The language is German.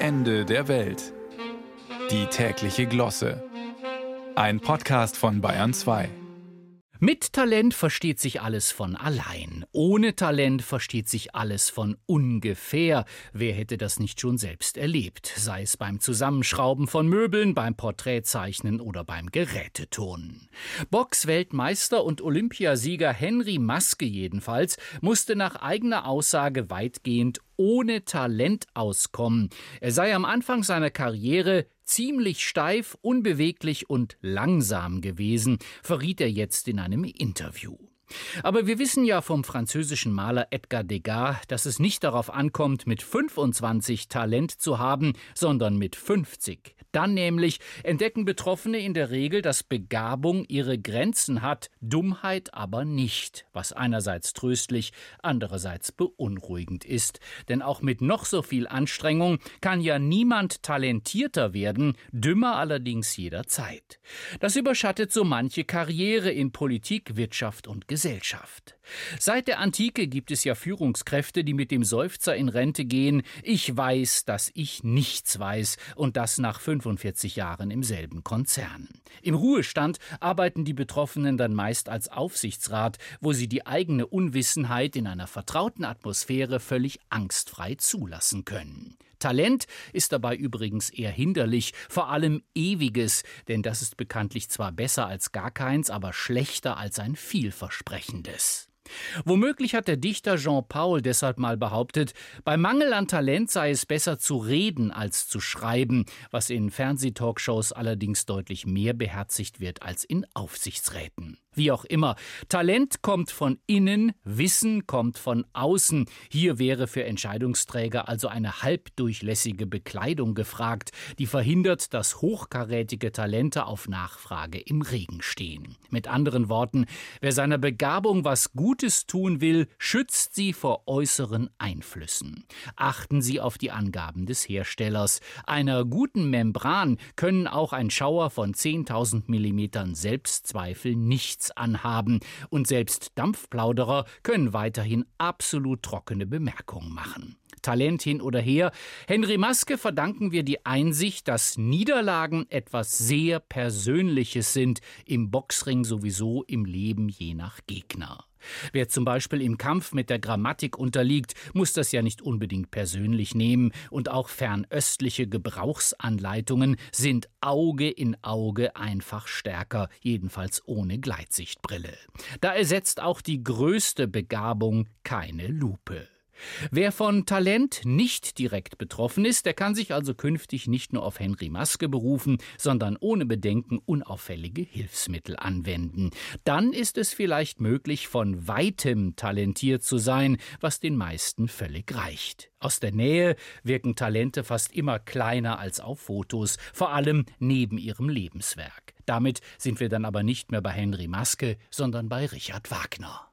Ende der Welt. Die tägliche Glosse. Ein Podcast von Bayern 2. Mit Talent versteht sich alles von allein. Ohne Talent versteht sich alles von ungefähr. Wer hätte das nicht schon selbst erlebt? Sei es beim Zusammenschrauben von Möbeln, beim Porträtzeichnen oder beim Geräteturnen. Box-Weltmeister und Olympiasieger Henry Maske jedenfalls musste nach eigener Aussage weitgehend ohne Talent auskommen. Er sei am Anfang seiner Karriere ziemlich steif, unbeweglich und langsam gewesen, verriet er jetzt in einem Interview. Aber wir wissen ja vom französischen Maler Edgar Degas, dass es nicht darauf ankommt, mit 25 Talent zu haben, sondern mit 50. Dann nämlich entdecken Betroffene in der Regel, dass Begabung ihre Grenzen hat, Dummheit aber nicht, was einerseits tröstlich, andererseits beunruhigend ist. Denn auch mit noch so viel Anstrengung kann ja niemand talentierter werden, dümmer allerdings jederzeit. Das überschattet so manche Karriere in Politik, Wirtschaft und Gesellschaft. Seit der Antike gibt es ja Führungskräfte, die mit dem Seufzer in Rente gehen, ich weiß, dass ich nichts weiß, und das nach 45 Jahren im selben Konzern. Im Ruhestand arbeiten die Betroffenen dann meist als Aufsichtsrat, wo sie die eigene Unwissenheit in einer vertrauten Atmosphäre völlig angstfrei zulassen können. Talent ist dabei übrigens eher hinderlich, vor allem ewiges, denn das ist bekanntlich zwar besser als gar keins, aber schlechter als ein vielversprechendes. Womöglich hat der Dichter Jean Paul deshalb mal behauptet, bei Mangel an Talent sei es besser zu reden als zu schreiben, was in Fernsehtalkshows allerdings deutlich mehr beherzigt wird als in Aufsichtsräten. Wie auch immer, Talent kommt von innen, Wissen kommt von außen. Hier wäre für Entscheidungsträger also eine halbdurchlässige Bekleidung gefragt, die verhindert, dass hochkarätige Talente auf Nachfrage im Regen stehen. Mit anderen Worten, wer seiner Begabung was Gutes tun will, schützt sie vor äußeren Einflüssen. Achten Sie auf die Angaben des Herstellers. Einer guten Membran können auch ein Schauer von 10.000 Millimetern Selbstzweifel nichts anhaben, und selbst Dampfplauderer können weiterhin absolut trockene Bemerkungen machen. Talent hin oder her. Henry Maske verdanken wir die Einsicht, dass Niederlagen etwas sehr Persönliches sind, im Boxring sowieso, im Leben je nach Gegner. Wer zum Beispiel im Kampf mit der Grammatik unterliegt, muss das ja nicht unbedingt persönlich nehmen, und auch fernöstliche Gebrauchsanleitungen sind Auge in Auge einfach stärker, jedenfalls ohne Gleitsichtbrille. Da ersetzt auch die größte Begabung keine Lupe. Wer von Talent nicht direkt betroffen ist, der kann sich also künftig nicht nur auf Henry Maske berufen, sondern ohne Bedenken unauffällige Hilfsmittel anwenden. Dann ist es vielleicht möglich, von weitem talentiert zu sein, was den meisten völlig reicht. Aus der Nähe wirken Talente fast immer kleiner als auf Fotos, vor allem neben ihrem Lebenswerk. Damit sind wir dann aber nicht mehr bei Henry Maske, sondern bei Richard Wagner.